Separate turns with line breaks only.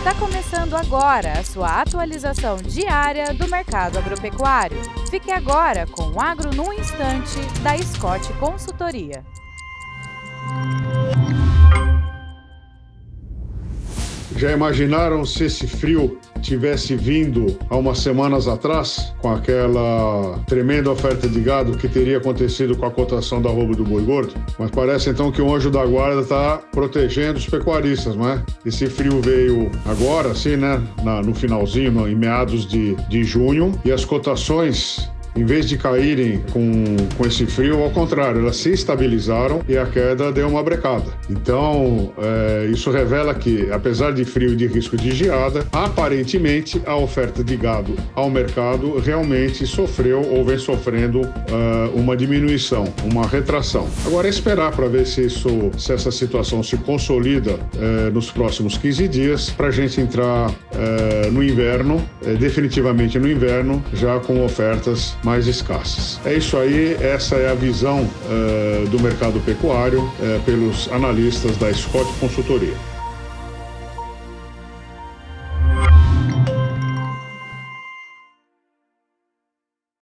Está começando agora a sua atualização diária do mercado agropecuário. Fique agora com o Agro no Instante, da Scott Consultoria.
Já imaginaram se esse frio tivesse vindo há umas semanas atrás, com aquela tremenda oferta de gado que teria acontecido com a cotação da roupa do boi gordo? Mas parece então que o anjo da guarda está protegendo os pecuaristas, não é? Esse frio veio agora, assim, né? Na, no finalzinho, em meados de, de junho, e as cotações em vez de caírem com, com esse frio, ao contrário, elas se estabilizaram e a queda deu uma brecada. Então, é, isso revela que, apesar de frio e de risco de geada, aparentemente a oferta de gado ao mercado realmente sofreu ou vem sofrendo uh, uma diminuição, uma retração. Agora é esperar para ver se, isso, se essa situação se consolida uh, nos próximos 15 dias, para a gente entrar uh, no inverno, definitivamente no inverno, já com ofertas mais escassas. É isso aí, essa é a visão uh, do mercado pecuário uh, pelos analistas da Scott Consultoria.